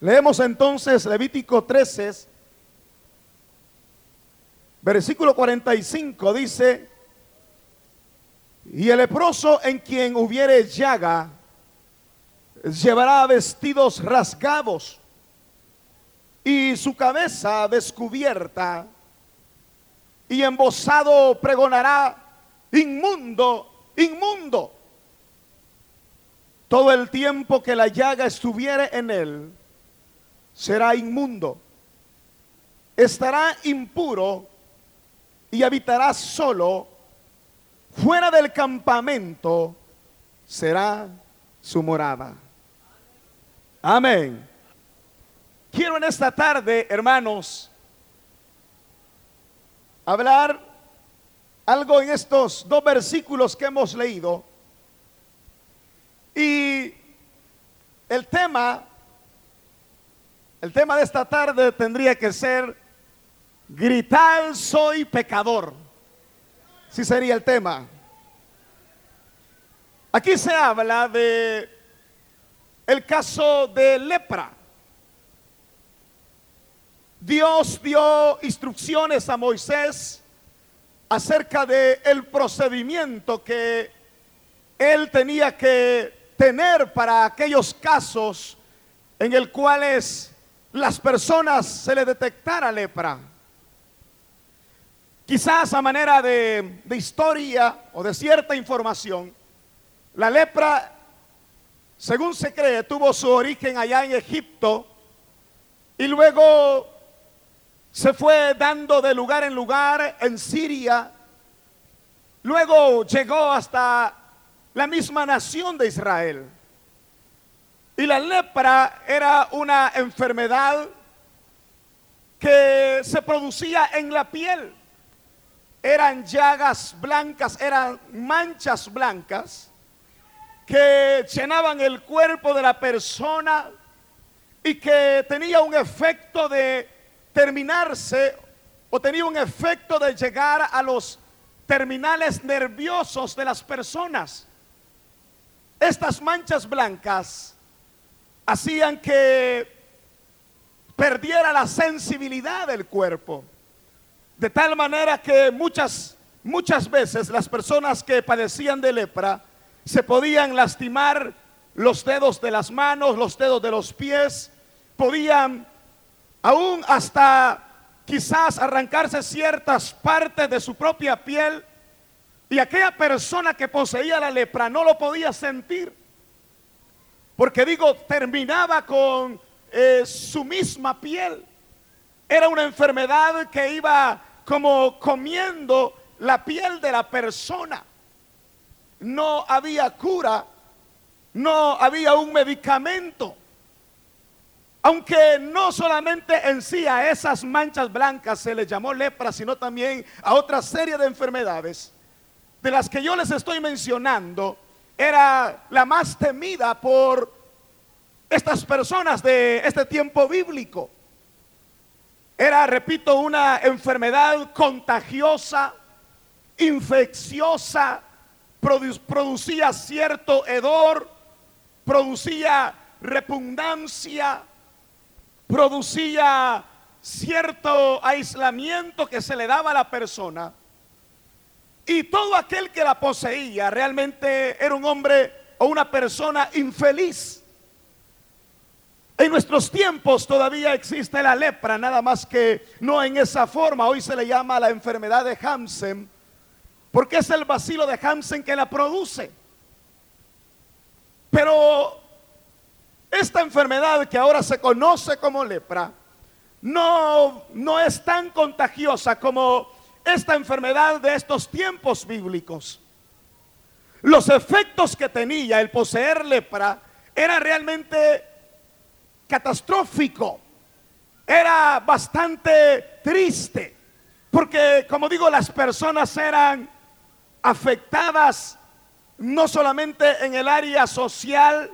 Leemos entonces Levítico 13, versículo 45, dice, y el leproso en quien hubiere llaga, llevará vestidos rasgados y su cabeza descubierta, y embosado pregonará, inmundo, inmundo. Todo el tiempo que la llaga estuviere en él, será inmundo. Estará impuro y habitará solo. Fuera del campamento será su morada. Amén. Quiero en esta tarde, hermanos, hablar algo en estos dos versículos que hemos leído. Y el tema, el tema de esta tarde tendría que ser gritar soy pecador. Si sería el tema. Aquí se habla de el caso de lepra. Dios dio instrucciones a Moisés acerca de el procedimiento que él tenía que tener para aquellos casos en el cuales las personas se le detectara lepra. Quizás a manera de, de historia o de cierta información, la lepra, según se cree, tuvo su origen allá en Egipto y luego se fue dando de lugar en lugar en Siria. Luego llegó hasta la misma nación de Israel. Y la lepra era una enfermedad que se producía en la piel. Eran llagas blancas, eran manchas blancas que llenaban el cuerpo de la persona y que tenía un efecto de terminarse o tenía un efecto de llegar a los terminales nerviosos de las personas. Estas manchas blancas hacían que perdiera la sensibilidad del cuerpo. De tal manera que muchas, muchas veces las personas que padecían de lepra se podían lastimar los dedos de las manos, los dedos de los pies, podían aún hasta quizás arrancarse ciertas partes de su propia piel y aquella persona que poseía la lepra no lo podía sentir. Porque digo, terminaba con eh, su misma piel. Era una enfermedad que iba como comiendo la piel de la persona. No había cura, no había un medicamento. Aunque no solamente en sí a esas manchas blancas se les llamó lepra, sino también a otra serie de enfermedades, de las que yo les estoy mencionando, era la más temida por estas personas de este tiempo bíblico. Era, repito, una enfermedad contagiosa, infecciosa, producía cierto hedor, producía repugnancia, producía cierto aislamiento que se le daba a la persona. Y todo aquel que la poseía realmente era un hombre o una persona infeliz. En nuestros tiempos todavía existe la lepra, nada más que no en esa forma. Hoy se le llama la enfermedad de Hansen, porque es el vacilo de Hansen que la produce. Pero esta enfermedad que ahora se conoce como lepra no, no es tan contagiosa como esta enfermedad de estos tiempos bíblicos. Los efectos que tenía el poseer lepra era realmente catastrófico, era bastante triste, porque como digo, las personas eran afectadas no solamente en el área social,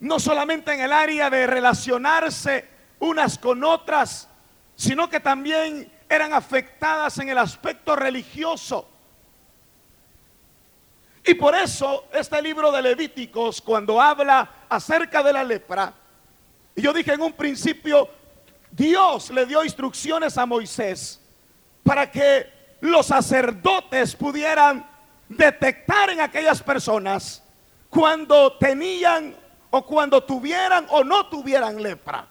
no solamente en el área de relacionarse unas con otras, sino que también eran afectadas en el aspecto religioso. Y por eso este libro de Levíticos, cuando habla acerca de la lepra, Y yo dije en un principio, Dios le dio instrucciones a Moisés para que los sacerdotes pudieran detectar en aquellas personas cuando tenían o cuando tuvieran o no tuvieran lepra.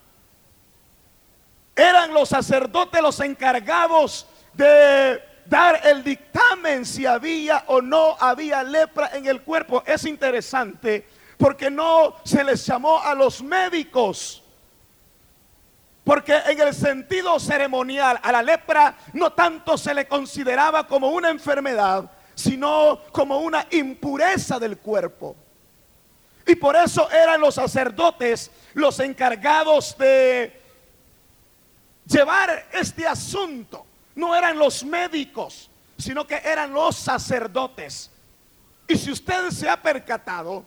Eran los sacerdotes los encargados de dar el dictamen si había o no había lepra en el cuerpo. Es interesante porque no se les llamó a los médicos. Porque en el sentido ceremonial a la lepra no tanto se le consideraba como una enfermedad, sino como una impureza del cuerpo. Y por eso eran los sacerdotes los encargados de llevar este asunto. No eran los médicos, sino que eran los sacerdotes. Y si usted se ha percatado,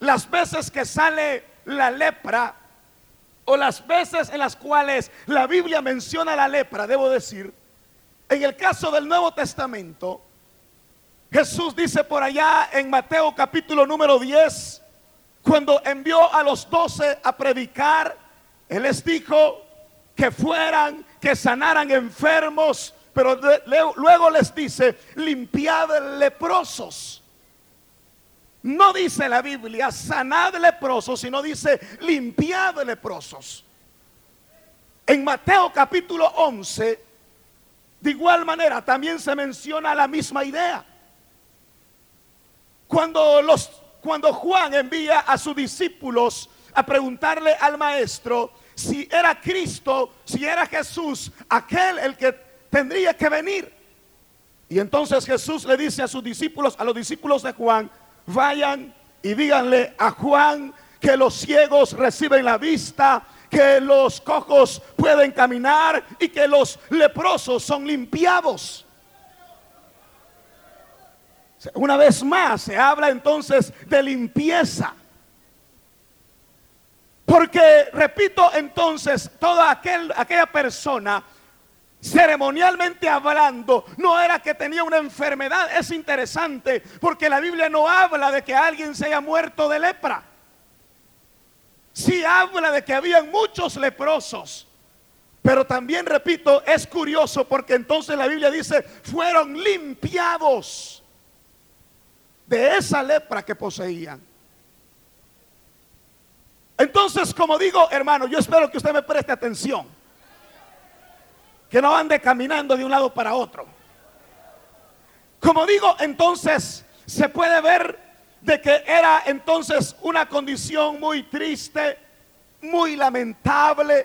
las veces que sale la lepra, o las veces en las cuales la Biblia menciona la lepra, debo decir, en el caso del Nuevo Testamento, Jesús dice por allá en Mateo capítulo número 10, cuando envió a los doce a predicar, Él les dijo que fueran, que sanaran enfermos, pero luego les dice, limpiad leprosos. No dice la Biblia sanad leprosos, sino dice limpiad leprosos. En Mateo capítulo 11, de igual manera, también se menciona la misma idea. Cuando los cuando Juan envía a sus discípulos a preguntarle al maestro si era Cristo, si era Jesús, aquel el que tendría que venir. Y entonces Jesús le dice a sus discípulos, a los discípulos de Juan, vayan y díganle a Juan que los ciegos reciben la vista, que los cojos pueden caminar y que los leprosos son limpiados. Una vez más se habla entonces de limpieza. Porque, repito, entonces, toda aquel, aquella persona, ceremonialmente hablando, no era que tenía una enfermedad. Es interesante porque la Biblia no habla de que alguien se haya muerto de lepra. Sí habla de que habían muchos leprosos. Pero también, repito, es curioso porque entonces la Biblia dice, fueron limpiados de esa lepra que poseían. Entonces, como digo, hermano, yo espero que usted me preste atención. Que no ande caminando de un lado para otro. Como digo, entonces se puede ver de que era entonces una condición muy triste, muy lamentable.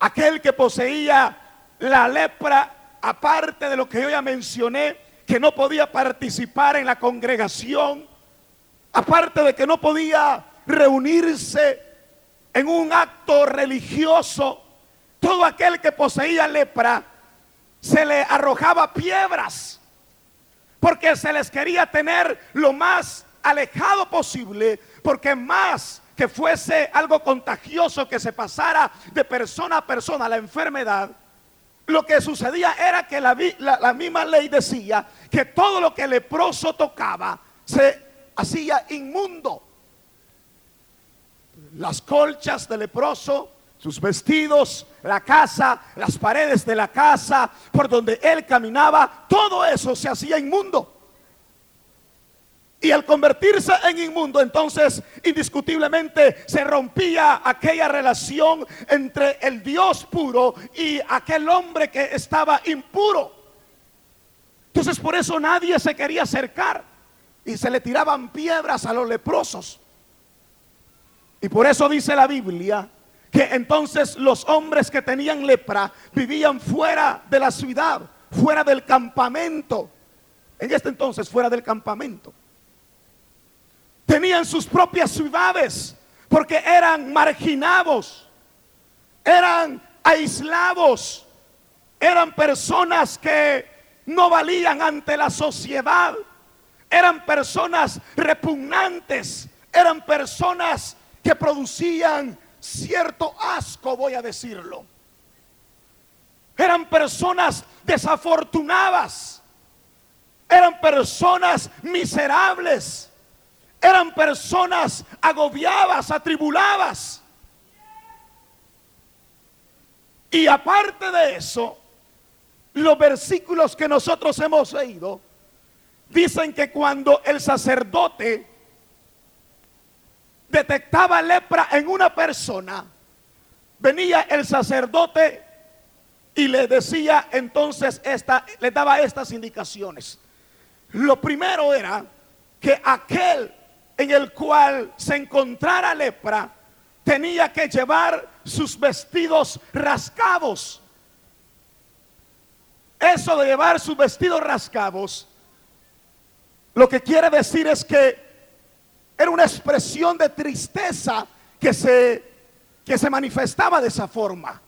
Aquel que poseía la lepra, aparte de lo que yo ya mencioné, que no podía participar en la congregación, aparte de que no podía reunirse en un acto religioso, todo aquel que poseía lepra se le arrojaba piedras, porque se les quería tener lo más alejado posible, porque más que fuese algo contagioso que se pasara de persona a persona la enfermedad, lo que sucedía era que la, misma ley decía que todo lo que leproso tocaba se hacía inmundo. Las colchas del leproso, sus vestidos, la casa, las paredes de la casa, por donde él caminaba, todo eso se hacía inmundo. Y al convertirse en inmundo, entonces indiscutiblemente se rompía aquella relación entre el Dios puro y aquel hombre que estaba impuro. Entonces por eso nadie se quería acercar y se le tiraban piedras a los leprosos. Y por eso dice la Biblia que entonces los hombres que tenían lepra vivían fuera de la ciudad, fuera del campamento. En este entonces fuera del campamento tenían sus propias ciudades porque eran marginados, eran aislados, eran personas que no valían ante la sociedad, eran personas repugnantes, eran personas que producían cierto asco, voy a decirlo. Eran personas desafortunadas, eran personas miserables eran personas agobiadas, atribuladas. Y aparte de eso, los versículos que nosotros hemos leído dicen que cuando el sacerdote detectaba lepra en una persona, venía el sacerdote y le decía entonces esta, le daba estas indicaciones. Lo primero era que aquel en el cual se encontrara lepra tenía que llevar sus vestidos rascados. Eso de llevar sus vestidos rascados, lo que quiere decir es que era una expresión de tristeza que se, que se manifestaba de esa forma.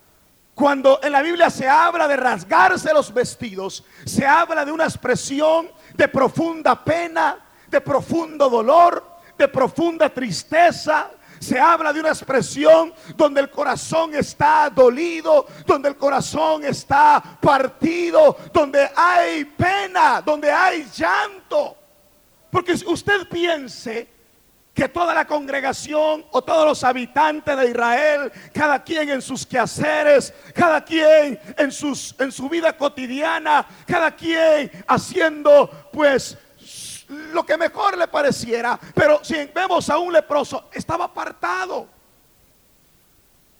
Cuando en la Biblia se habla de rasgarse los vestidos, se habla de una expresión de profunda pena, de profundo dolor, de profunda tristeza. Se habla de una expresión donde el corazón está dolido, donde el corazón está partido, donde hay pena, donde hay llanto. Porque usted piense que toda la congregación o todos los habitantes de Israel, cada quien en sus quehaceres, cada quien en, sus, en su vida cotidiana, cada quien haciendo pues lo que mejor le pareciera, pero si vemos a un leproso, estaba apartado.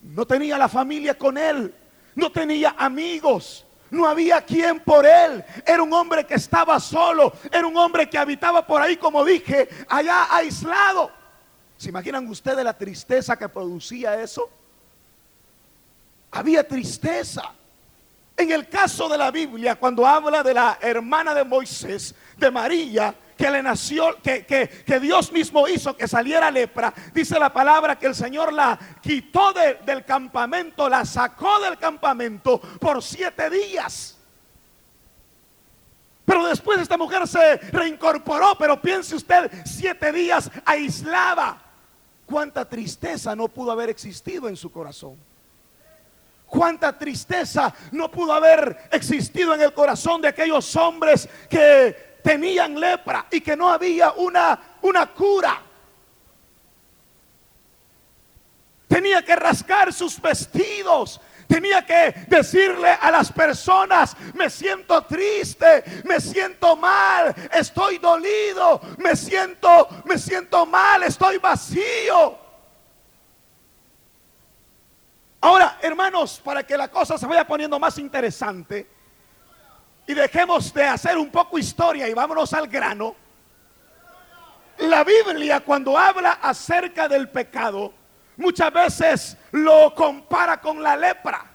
No tenía la familia con él, no tenía amigos, no había quien por él. Era un hombre que estaba solo. Era un hombre que habitaba por ahí, como dije, allá aislado. ¿Se imaginan ustedes la tristeza que producía eso? Había tristeza. En el caso de la Biblia, cuando habla de la hermana de Moisés, de María, que le nació, que, que, Dios mismo hizo que saliera lepra, dice la palabra que el Señor la quitó del campamento, la sacó del campamento por siete días. Pero después esta mujer se reincorporó, pero piense usted, siete días aislada. ¿Cuánta tristeza no pudo haber existido en su corazón? Cuánta tristeza no pudo haber existido en el corazón de aquellos hombres que tenían lepra y que no había una, una cura. Tenía que rascar sus vestidos. Tenía que decirle a las personas, me siento triste, me siento mal, estoy dolido, me siento, me siento mal, estoy vacío. Ahora, hermanos, para que la cosa se vaya poniendo más interesante, y dejemos de hacer un poco historia y vámonos al grano. La Biblia cuando habla acerca del pecado, muchas veces lo compara con la lepra.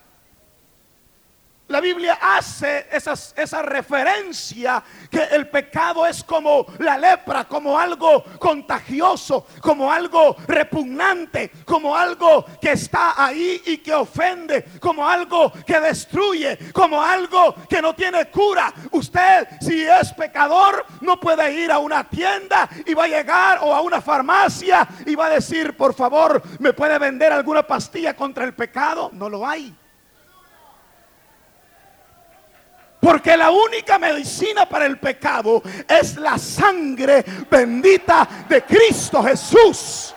La Biblia hace esa referencia que el pecado es como la lepra, como algo contagioso, como algo repugnante, como algo que está ahí y que ofende, como algo que destruye, como algo que no tiene cura. Usted si es pecador no puede ir a una tienda y va a llegar o a una farmacia y va a decir, por favor, ¿me puede vender alguna pastilla contra el pecado? No lo hay. Porque la única medicina para el pecado es la sangre bendita de Cristo Jesús.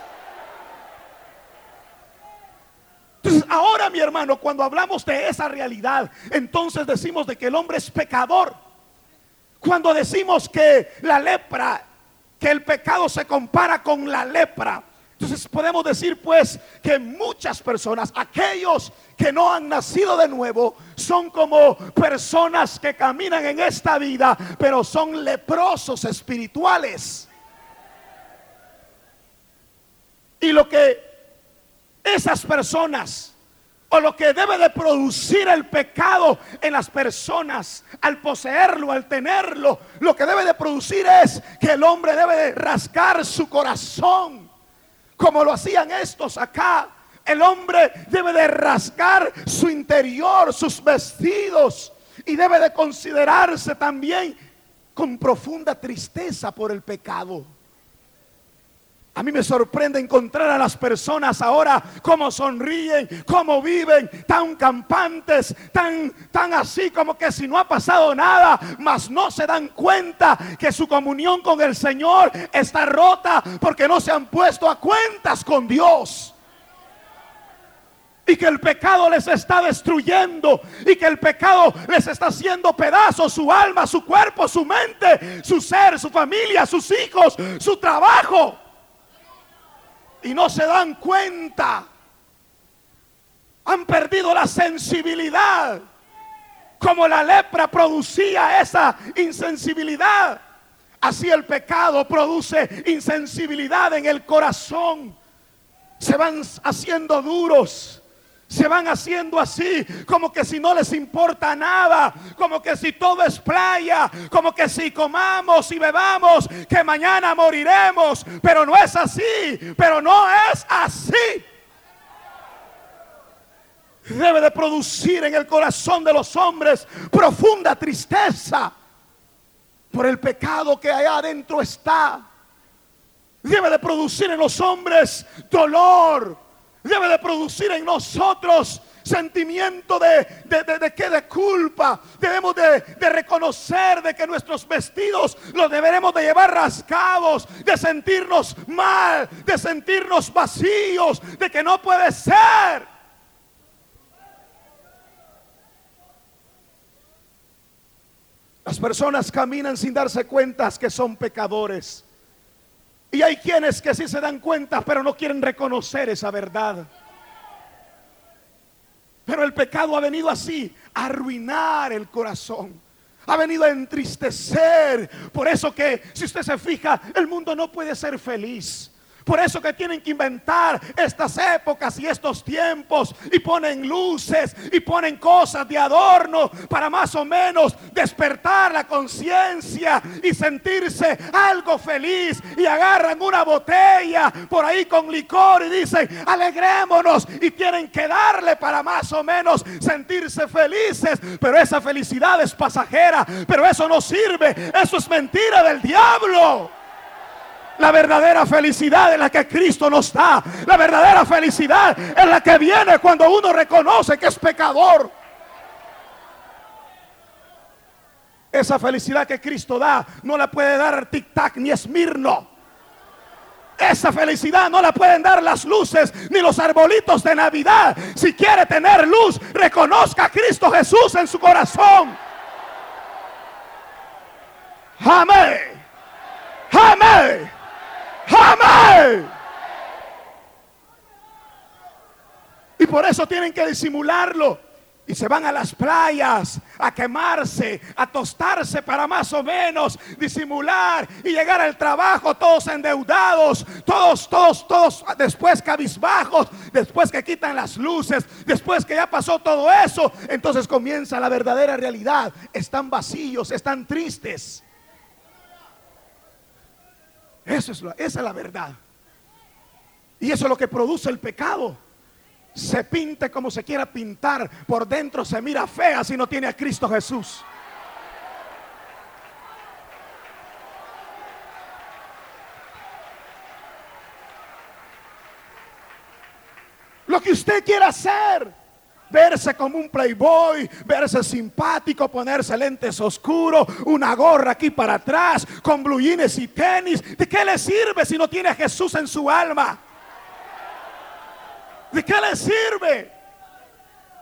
Entonces ahora mi hermano, cuando hablamos de esa realidad, entonces decimos de que el hombre es pecador. Cuando decimos que la lepra, que el pecado se compara con la lepra, entonces podemos decir pues que muchas personas, aquellos que no han nacido de nuevo, son como personas que caminan en esta vida, pero son leprosos espirituales. Y lo que esas personas o lo que debe de producir el pecado en las personas al poseerlo, al tenerlo, lo que debe de producir es que el hombre debe de rascar su corazón como lo hacían estos acá. El hombre debe de rascar su interior, sus vestidos, y debe de considerarse también con profunda tristeza por el pecado. A mí me sorprende encontrar a las personas ahora cómo sonríen, cómo viven, tan campantes, tan, tan así como que si no ha pasado nada, mas no se dan cuenta que su comunión con el Señor está rota porque no se han puesto a cuentas con Dios. y que el pecado les está destruyendo y que el pecado les está haciendo pedazos su alma, su cuerpo, su mente, su ser, su familia, sus hijos, su trabajo. Y no se dan cuenta. Han perdido la sensibilidad. Como la lepra producía esa insensibilidad. Así el pecado produce insensibilidad en el corazón. Se van haciendo duros se van haciendo así, como que si no les importa nada, como que si todo es playa, como que si comamos y bebamos, que mañana moriremos, pero no es así, pero no es así. Debe de producir en el corazón de los hombres profunda tristeza por el pecado que allá adentro está. Debe de producir en los hombres dolor debe de producir en nosotros sentimiento de, de, de, de, de culpa. Debemos de, reconocer de que nuestros vestidos los deberemos de llevar rascados, de sentirnos mal, de sentirnos vacíos, de que no puede ser. Las personas caminan sin darse cuenta que son pecadores. Y hay quienes que sí se dan cuenta, pero no quieren reconocer esa verdad. Pero el pecado ha venido así, a arruinar el corazón. Ha venido a entristecer. Por eso que, si usted se fija, el mundo no puede ser feliz. Por eso que tienen que inventar estas épocas y estos tiempos y ponen luces y ponen cosas de adorno para más o menos despertar la conciencia y sentirse algo feliz. Y agarran una botella por ahí con licor y dicen alegrémonos y tienen que darle para más o menos sentirse felices, pero esa felicidad es pasajera, pero eso no sirve, eso es mentira del diablo. La verdadera felicidad es la que Cristo nos da. La verdadera felicidad es la que viene cuando uno reconoce que es pecador. Esa felicidad que Cristo da no la puede dar tic-tac ni Esmirno. Esa felicidad no la pueden dar las luces ni los arbolitos de Navidad. Si quiere tener luz, reconozca a Cristo Jesús en su corazón. Amén. Amén. Jamás. Y por eso tienen que disimularlo. Y se van a las playas a quemarse, a tostarse para más o menos disimular y llegar al trabajo todos endeudados, todos, todos, todos después cabizbajos, después que quitan las luces, después que ya pasó todo eso, entonces comienza la verdadera realidad. Están vacíos, están tristes. Eso es esa es la verdad. Y eso es lo que produce el pecado. Se pinte como se quiera pintar. Por dentro se mira fea si no tiene a Cristo Jesús. Lo que usted quiera hacer verse como un playboy, verse simpático, ponerse lentes oscuros, una gorra aquí para atrás, con bluyines y tenis. ¿De qué le sirve si no tiene a Jesús en su alma? ¿De qué le sirve?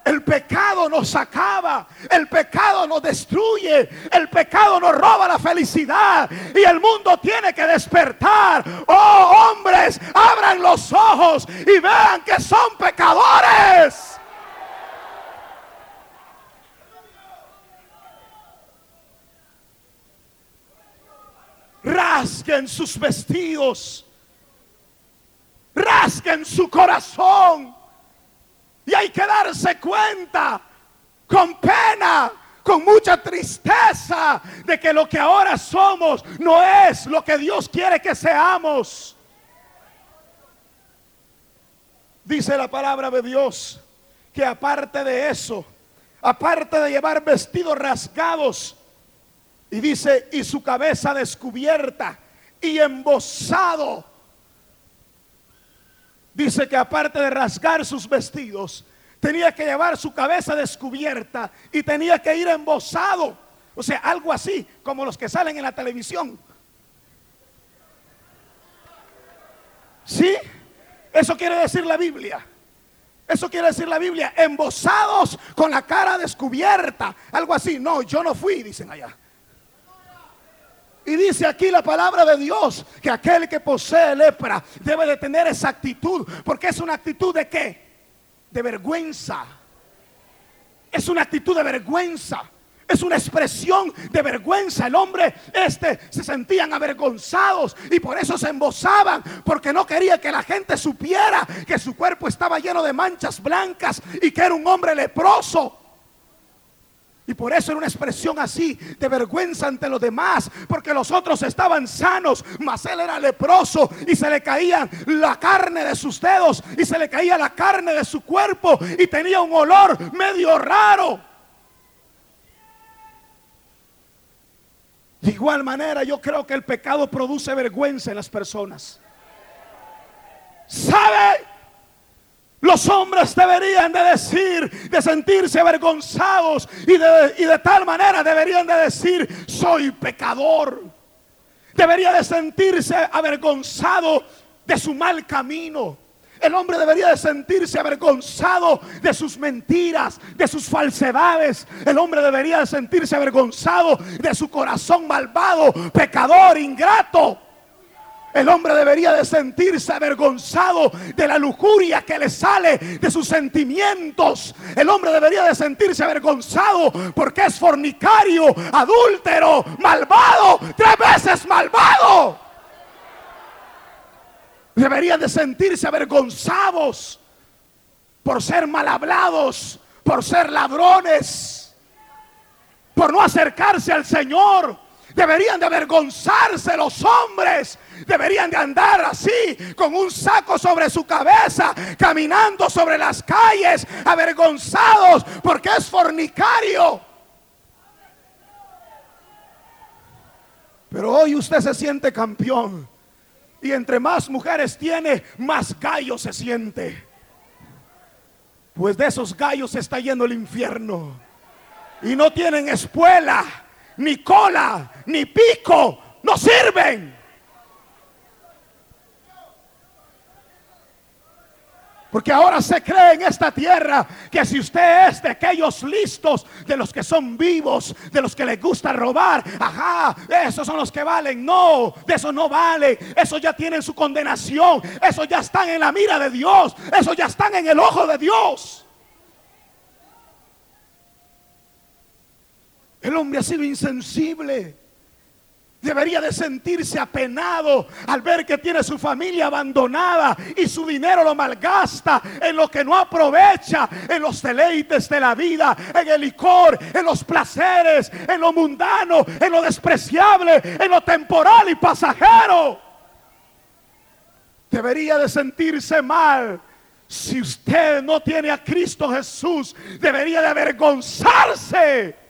El pecado nos acaba, el pecado nos destruye, el pecado nos roba la felicidad y el mundo tiene que despertar. Oh hombres, abran los ojos y vean que son pecadores. Rasguen sus vestidos, rasguen su corazón. Y hay que darse cuenta con pena, con mucha tristeza, de que lo que ahora somos no es lo que Dios quiere que seamos. Dice la palabra de Dios que aparte de eso, aparte de llevar vestidos rasgados, y dice, y su cabeza descubierta y embosado. Dice que aparte de rasgar sus vestidos, tenía que llevar su cabeza descubierta y tenía que ir embosado. O sea, algo así como los que salen en la televisión. ¿Sí? Eso quiere decir la Biblia. Eso quiere decir la Biblia, embosados con la cara descubierta. Algo así. No, yo no fui, dicen allá. Y dice aquí la palabra de Dios que aquel que posee lepra debe de tener esa actitud. Porque es una actitud de qué? De vergüenza. Es una actitud de vergüenza. Es una expresión de vergüenza. El hombre este se sentían avergonzados y por eso se embosaban, porque no quería que la gente supiera que su cuerpo estaba lleno de manchas blancas y que era un hombre leproso. Y por eso era una expresión así de vergüenza ante los demás, porque los otros estaban sanos, mas él era leproso y se le caía la carne de sus dedos y se le caía la carne de su cuerpo y tenía un olor medio raro. De igual manera, yo creo que el pecado produce vergüenza en las personas. ¿Sabe? Los hombres deberían de decir, de sentirse avergonzados y de, y de tal manera deberían de decir, soy pecador. Debería de sentirse avergonzado de su mal camino. El hombre debería de sentirse avergonzado de sus mentiras, de sus falsedades. El hombre debería de sentirse avergonzado de su corazón malvado, pecador, ingrato. El hombre debería de sentirse avergonzado de la lujuria que le sale de sus sentimientos. El hombre debería de sentirse avergonzado porque es fornicario, adúltero, malvado, tres veces malvado. Deberían de sentirse avergonzados por ser mal hablados, por ser ladrones, por no acercarse al Señor. Deberían de avergonzarse los hombres. Deberían de andar así, con un saco sobre su cabeza, caminando sobre las calles, avergonzados porque es fornicario. Pero hoy usted se siente campeón. Y entre más mujeres tiene, más gallo se siente. Pues de esos gallos se está yendo el infierno. Y no tienen espuela, ni cola, ni pico. No sirven. Porque ahora se cree en esta tierra que si usted es de aquellos listos, de los que son vivos, de los que les gusta robar, ajá, esos son los que valen. No, de eso no vale. Esos ya tienen su condenación. Esos ya están en la mira de Dios. Esos ya están en el ojo de Dios. El hombre ha sido insensible. Debería de sentirse apenado al ver que tiene su familia abandonada y su dinero lo malgasta en lo que no aprovecha, en los deleites de la vida, en el licor, en los placeres, en lo mundano, en lo despreciable, en lo temporal y pasajero. Debería de sentirse mal. Si usted no tiene a Cristo Jesús, debería de avergonzarse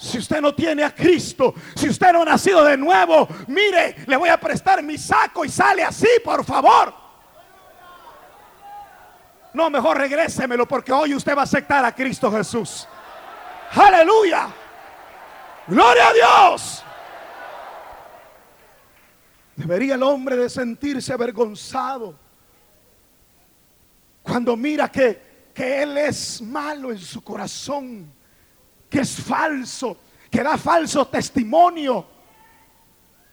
si usted no tiene a Cristo, si usted no ha nacido de nuevo, mire, le voy a prestar mi saco y sale así, por favor. No, mejor regrésemelo porque hoy usted va a aceptar a Cristo Jesús. Aleluya. Gloria a Dios. Debería el hombre de sentirse avergonzado cuando mira que, que él es malo en su corazón que es falso, que da falso testimonio,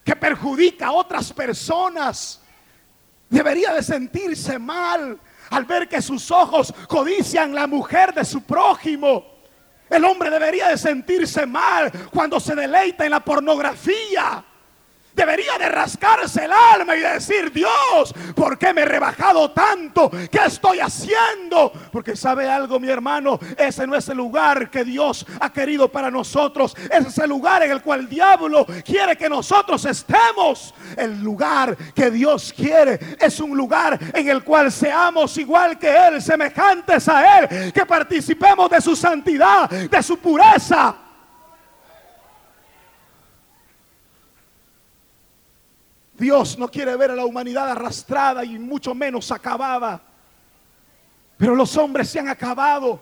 que perjudica a otras personas. Debería de sentirse mal al ver que sus ojos codician la mujer de su prójimo. El hombre debería de sentirse mal cuando se deleita en la pornografía. Debería de rascarse el alma y decir, Dios, ¿por qué me he rebajado tanto? ¿Qué estoy haciendo? Porque sabe algo, mi hermano, ese no es el lugar que Dios ha querido para nosotros. Ese es el lugar en el cual el diablo quiere que nosotros estemos. El lugar que Dios quiere es un lugar en el cual seamos igual que Él, semejantes a Él, que participemos de su santidad, de su pureza. Dios no quiere ver a la humanidad arrastrada y mucho menos acabada. Pero los hombres se han acabado.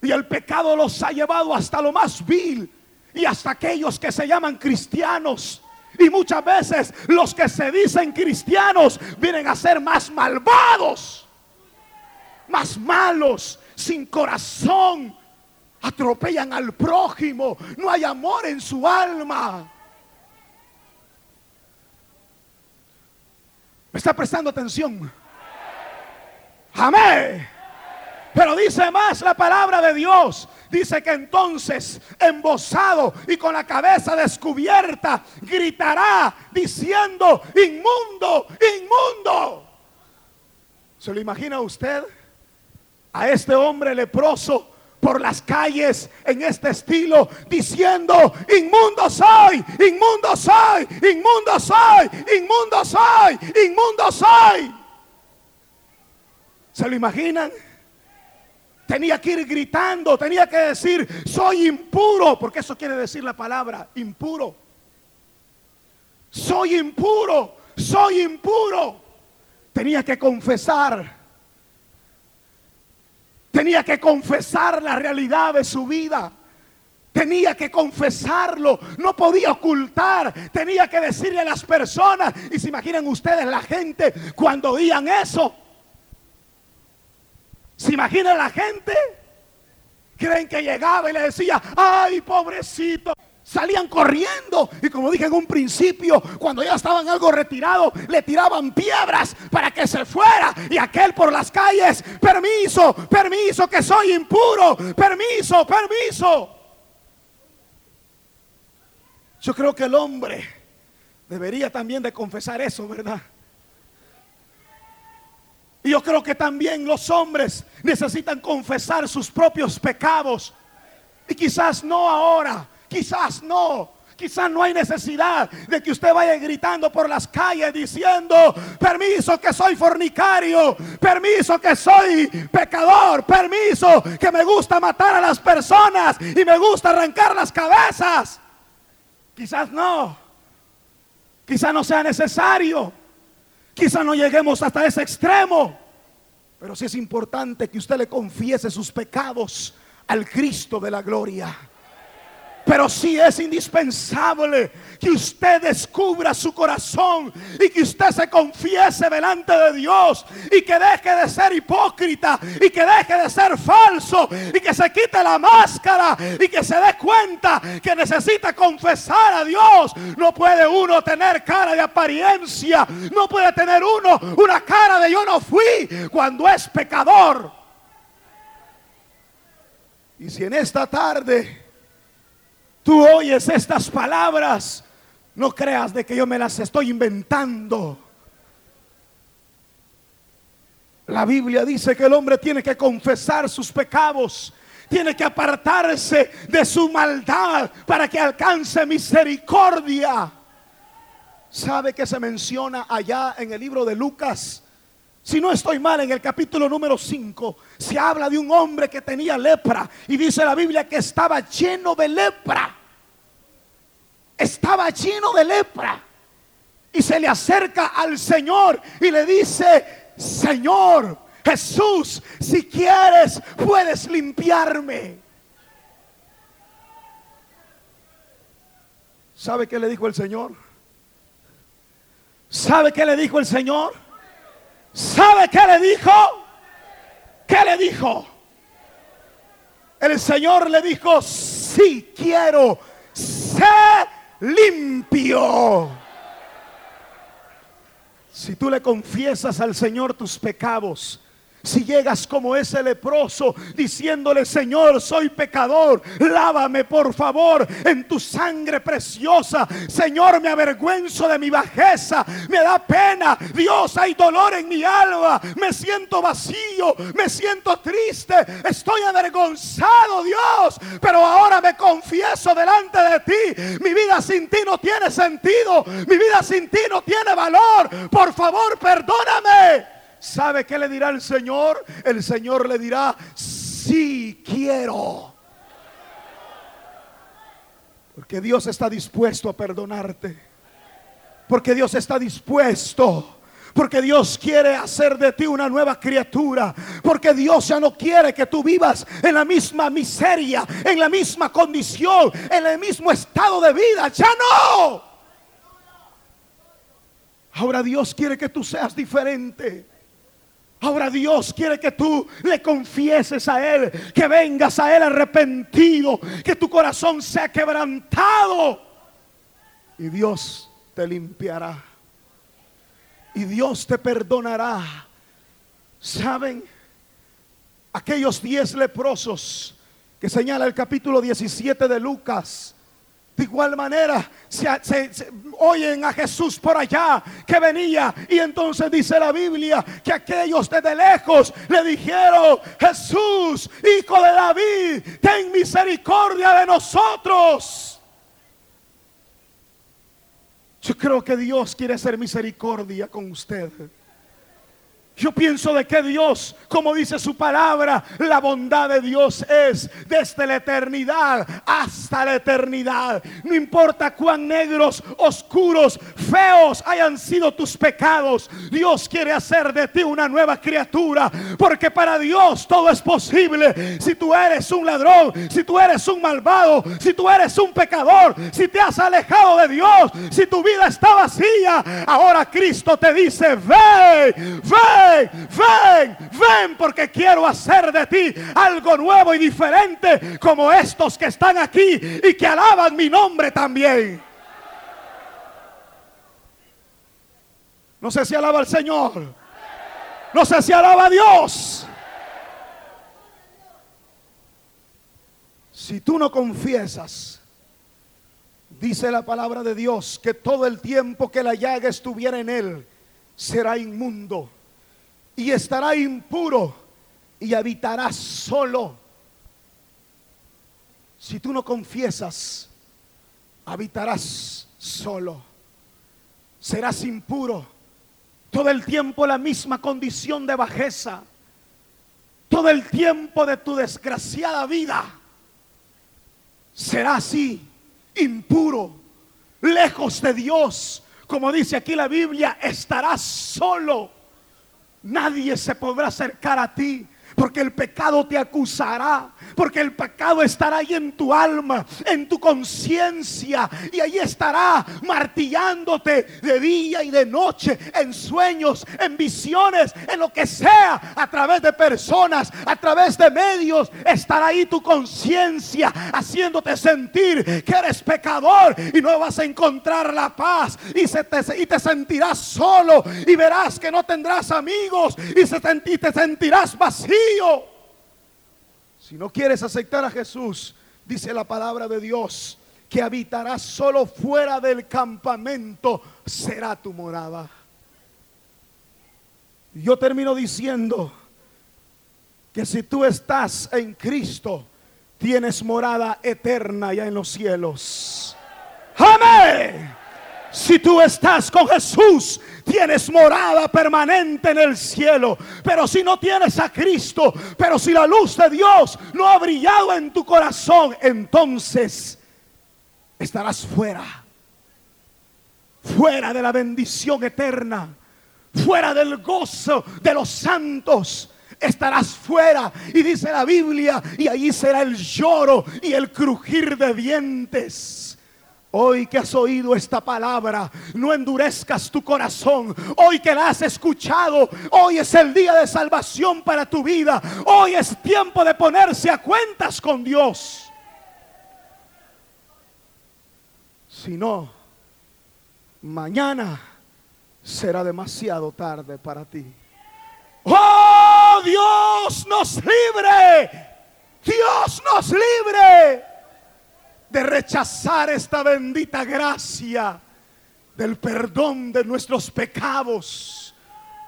Y el pecado los ha llevado hasta lo más vil. Y hasta aquellos que se llaman cristianos. Y muchas veces los que se dicen cristianos vienen a ser más malvados. más malos, sin corazón, atropellan al prójimo, no hay amor en su alma. ¿Me está prestando atención? Amén. Pero dice más la palabra de Dios. Dice que entonces, embosado y con la cabeza descubierta, gritará diciendo, inmundo, inmundo. ¿Se lo imagina usted? A este hombre leproso por las calles en este estilo diciendo, inmundo soy, inmundo soy, inmundo soy, inmundo soy, inmundo soy. ¿Se lo imaginan? Tenía que ir gritando, tenía que decir, soy impuro, porque eso quiere decir la palabra, impuro. Soy impuro, soy impuro. Tenía que confesar. Tenía que confesar la realidad de su vida. Tenía que confesarlo, no podía ocultar, tenía que decirle a las personas. Y se imaginan ustedes la gente cuando oían eso. ¿Se imagina la gente? Creen que llegaba y le decía, ay, pobrecito. Salían corriendo y como dije en un principio, cuando ya estaban algo retirados, le tiraban piedras para que se fuera. Y aquel por las calles, permiso, permiso, que soy impuro, permiso, permiso. Yo creo que el hombre debería también de confesar eso, ¿verdad? Y yo creo que también los hombres necesitan confesar sus propios pecados. Y quizás no ahora, quizás no. Quizás no hay necesidad de que usted vaya gritando por las calles diciendo, permiso que soy fornicario, permiso que soy pecador, permiso que me gusta matar a las personas y me gusta arrancar las cabezas. Quizás no, quizás no sea necesario. Quizá no lleguemos hasta ese extremo, pero sí es importante que usted le confiese sus pecados al Cristo de la gloria. Pero sí es indispensable que usted descubra su corazón y que usted se confiese delante de Dios y que deje de ser hipócrita y que deje de ser falso y que se quite la máscara y que se dé cuenta que necesita confesar a Dios. No puede uno tener cara de apariencia, no puede tener uno una cara de yo no fui cuando es pecador. Y si en esta tarde tú oyes estas palabras, no creas de que yo me las estoy inventando. La Biblia dice que el hombre tiene que confesar sus pecados, tiene que apartarse de su maldad para que alcance misericordia. ¿Sabe que se menciona allá en el libro de Lucas? Si no estoy mal, en el capítulo número 5 se habla de un hombre que tenía lepra y dice la Biblia que estaba lleno de lepra estaba lleno de lepra. Y se le acerca al Señor y le dice, Señor Jesús, si quieres, puedes limpiarme. ¿Sabe qué le dijo el Señor? ¿Sabe qué le dijo el Señor? ¿Sabe qué le dijo? ¿Qué le dijo? El Señor le dijo, sí quiero, ser limpio. Si tú le confiesas al Señor tus pecados, si llegas como ese leproso diciéndole, Señor, soy pecador, lávame por favor en tu sangre preciosa. Señor, me avergüenzo de mi bajeza, me da pena. Dios, hay dolor en mi alma, me siento vacío, me siento triste, estoy avergonzado, Dios. Pero ahora me confieso delante de ti. Mi vida sin ti no tiene sentido, mi vida sin ti no tiene valor. Por favor, perdóname. ¿Sabe qué le dirá el Señor? El Señor le dirá, sí quiero. Porque Dios está dispuesto a perdonarte. Porque Dios está dispuesto. Porque Dios quiere hacer de ti una nueva criatura. Porque Dios ya no quiere que tú vivas en la misma miseria, en la misma condición, en el mismo estado de vida. Ya no. Ahora Dios quiere que tú seas diferente. Ahora Dios quiere que tú le confieses a Él, que vengas a Él arrepentido, que tu corazón sea quebrantado. Y Dios te limpiará. Y Dios te perdonará. ¿Saben? Aquellos diez leprosos que señala el capítulo 17 de Lucas de igual manera, se, oyen a Jesús por allá que venía. Y entonces dice la Biblia que aquellos desde lejos le dijeron, Jesús, hijo de David, ten misericordia de nosotros. Yo creo que Dios quiere hacer misericordia con usted. Yo pienso de que Dios, como dice su palabra, la bondad de Dios es desde la eternidad hasta la eternidad. No importa cuán negros, oscuros, feos hayan sido tus pecados, Dios quiere hacer de ti una nueva criatura. Porque para Dios todo es posible. Si tú eres un ladrón, si tú eres un malvado, si tú eres un pecador, si te has alejado de Dios, si tu vida está vacía, ahora Cristo te dice, ven, ven ven, ven, porque quiero hacer de ti algo nuevo y diferente como estos que están aquí y que alaban mi nombre también. No sé si alaba al Señor. No sé si alaba a Dios. Si tú no confiesas, dice la palabra de Dios, que todo el tiempo que la llaga estuviera en él, será inmundo y estará impuro y habitará solo. Si tú no confiesas, habitarás solo. Serás impuro. Todo el tiempo la misma condición de bajeza. Todo el tiempo de tu desgraciada vida será así, impuro, lejos de Dios. Como dice aquí la Biblia, estarás solo Nadie se podrá acercar a ti porque el pecado te acusará, porque el pecado estará ahí en tu alma, en tu conciencia, y ahí estará martillándote de día y de noche, en sueños, en visiones, en lo que sea, a través de personas, a través de medios, estará ahí tu conciencia haciéndote sentir que eres pecador y no vas a encontrar la paz y, se te, y te sentirás solo y verás que no tendrás amigos y, se, y te sentirás vacío si no quieres aceptar a Jesús, dice la palabra de Dios, que habitarás solo fuera del campamento, será tu morada. Yo termino diciendo que si tú estás en Cristo, tienes morada eterna ya en los cielos. Amén. Si tú estás con Jesús, tienes morada permanente en el cielo. Pero si no tienes a Cristo, pero si la luz de Dios no ha brillado en tu corazón, entonces estarás fuera. Fuera de la bendición eterna. Fuera del gozo de los santos estarás fuera. Y dice la Biblia, y allí será el lloro y el crujir de dientes. Hoy que has oído esta palabra, no endurezcas tu corazón. Hoy que la has escuchado, hoy es el día de salvación para tu vida. Hoy es tiempo de ponerse a cuentas con Dios. Si no, mañana será demasiado tarde para ti. Oh, Dios nos libre. Dios nos libre de rechazar esta bendita gracia del perdón de nuestros pecados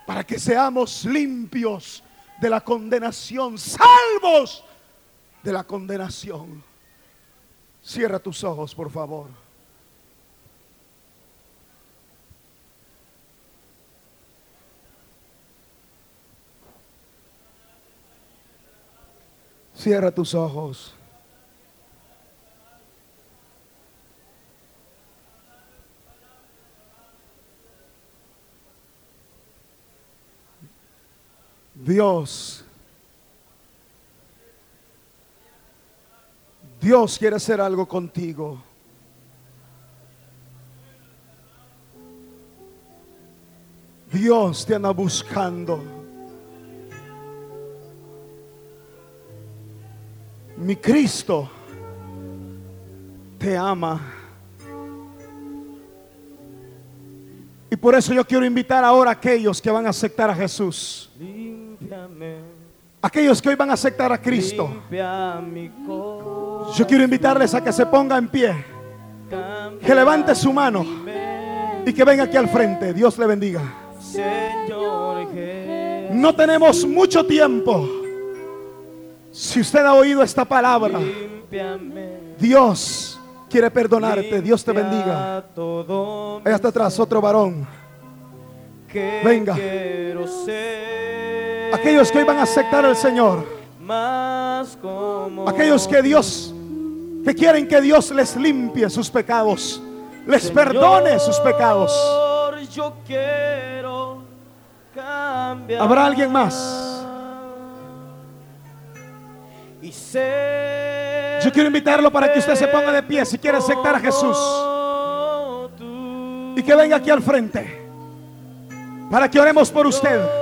para que seamos limpios de la condenación, salvos de la condenación. Cierra tus ojos, por favor. Cierra tus ojos. Dios. Dios quiere hacer algo contigo. Dios te anda buscando. Mi Cristo te ama. Y por eso yo quiero invitar ahora a aquellos que van a aceptar a Jesús. Aquellos que hoy van a aceptar a Cristo. Yo quiero invitarles a que se ponga en pie. Que levante su mano. Y que venga aquí al frente. Dios le bendiga. No tenemos mucho tiempo. Si usted ha oído esta palabra, Dios quiere perdonarte. Dios te bendiga. Allá está atrás otro varón. Venga. Aquellos que hoy van a aceptar al Señor. Aquellos que Dios, que quieren que Dios les limpie sus pecados. Les perdone sus pecados. Yo quiero cambiar. ¿Habrá alguien más? Y Yo quiero invitarlo para que usted se ponga de pie si quiere aceptar a Jesús. Y que venga aquí al frente. Para que oremos por usted.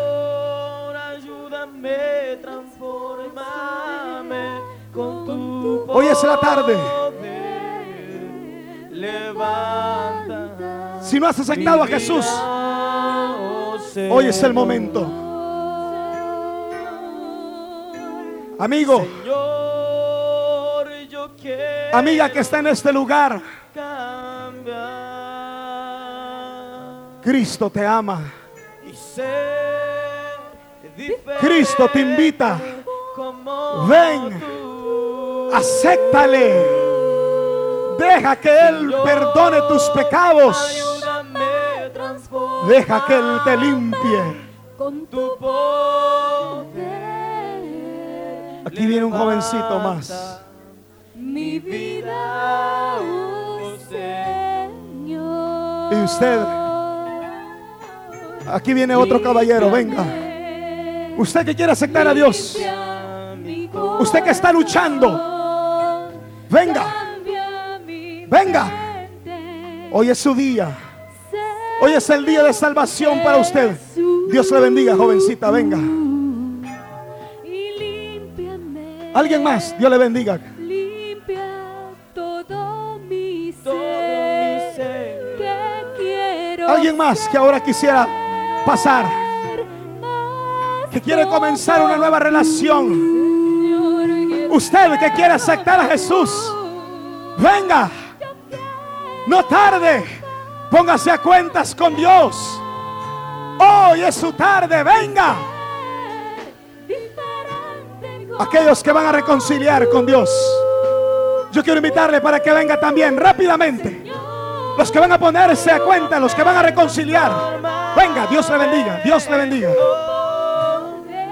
Ayúdame, transformame con tu Hoy es la tarde. poder. Levanta. Si no has aceptado a Jesús, hoy es el momento. Amigo, amiga que está en este lugar, Cristo te ama. y Cristo te invita. Ven. Acéptale. Deja que Él perdone tus pecados. Deja que Él te limpie. con tu poder. Aquí viene un jovencito más. mi vida, Señor. Y usted, aquí viene otro caballero. Venga. Usted que quiere aceptar a Dios. Usted que está luchando. Venga. Venga. Hoy es su día. Hoy es el día de salvación para usted. Dios le bendiga, jovencita. Venga. Alguien más. Dios le bendiga. Alguien más que ahora quisiera pasar. Que quiere comenzar una nueva relación. Usted que quiere aceptar a Jesús. Venga. No tarde. Póngase a cuentas con Dios. Hoy es su tarde. Venga. Aquellos que van a reconciliar con Dios. Yo quiero invitarle para que venga también rápidamente. Los que van a ponerse a cuenta, los que van a reconciliar. Venga, Dios le bendiga. Dios le bendiga.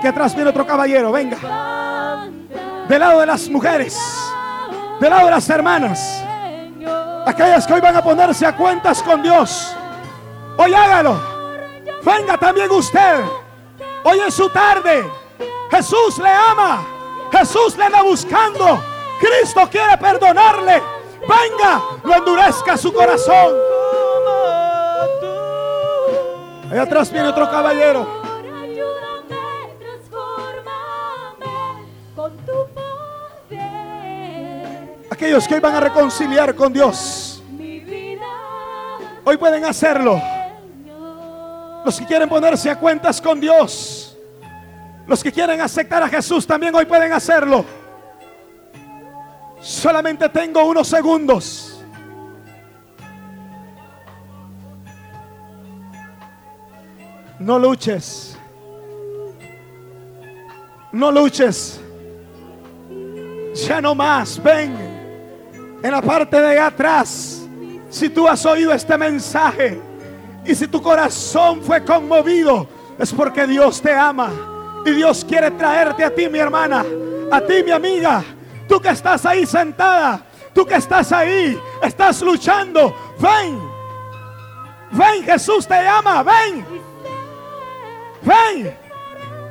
Que atrás viene otro caballero. Venga. Del lado de las mujeres. Del lado de las hermanas. Aquellas que hoy van a ponerse a cuentas con Dios. Hoy hágalo. Venga también usted. Hoy es su tarde. Jesús le ama. Jesús le anda buscando. Cristo quiere perdonarle. Venga, no endurezca su corazón. Allá atrás viene otro caballero. Aquellos que hoy van a reconciliar con Dios. Hoy pueden hacerlo. Los que quieren ponerse a cuentas con Dios. Los que quieren aceptar a Jesús también hoy pueden hacerlo. Solamente tengo unos segundos. No luches. No luches. Ya no más. Ven. En la parte de atrás. Si tú has oído este mensaje. Y si tu corazón fue conmovido, es porque Dios te ama. Y Dios quiere traerte a ti, mi hermana, a ti, mi amiga. Tú que estás ahí sentada, tú que estás ahí, estás luchando. Ven, ven, Jesús te ama, ven. Ven,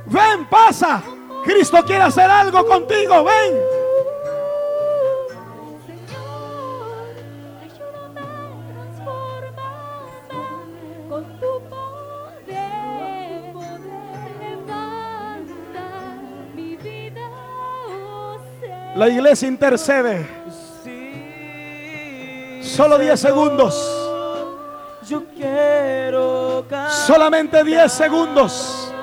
ven, pasa. Cristo quiere hacer algo contigo, ven. La iglesia intercede. Solo 10 Señor, segundos. Solamente 10 segundos.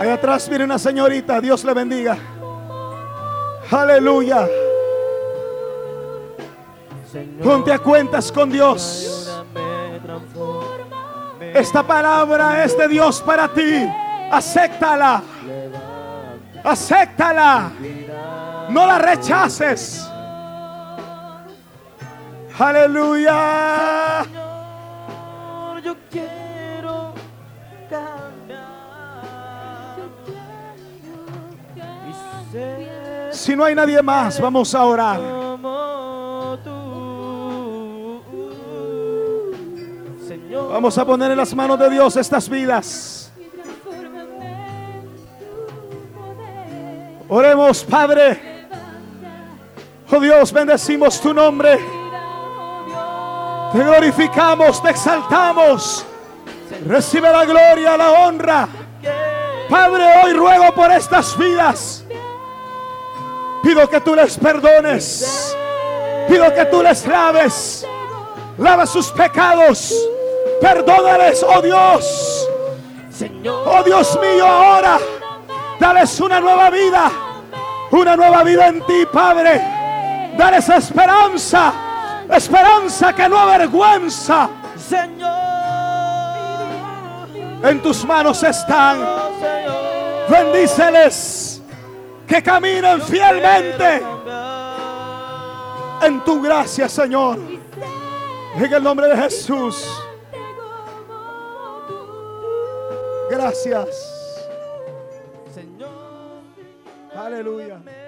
Ahí atrás viene una señorita. Dios le bendiga. Aleluya. Ponte a cuentas con Dios. Esta palabra es de Dios para ti. Acéptala. Acéptala. No la rechaces. Aleluya. Señor, yo quiero cambiar Si no hay nadie más, vamos a orar. Vamos a poner en las manos de Dios estas vidas. Padre. Oh Dios, bendecimos tu nombre. Te glorificamos, te exaltamos. Recibe la gloria, la honra. Padre, hoy ruego por estas vidas. Pido que tú les perdones. Pido que tú les laves. Lava sus pecados. Perdónales, oh Dios. Oh Dios mío, ahora. Dales una nueva vida. Una nueva vida en ti, Padre. Dales esperanza. Esperanza que no avergüenza. Señor, En tus manos están. Bendíceles. Que caminen fielmente en tu gracia, Señor. En el nombre de Jesús. Gracias. Señor, Aleluya. me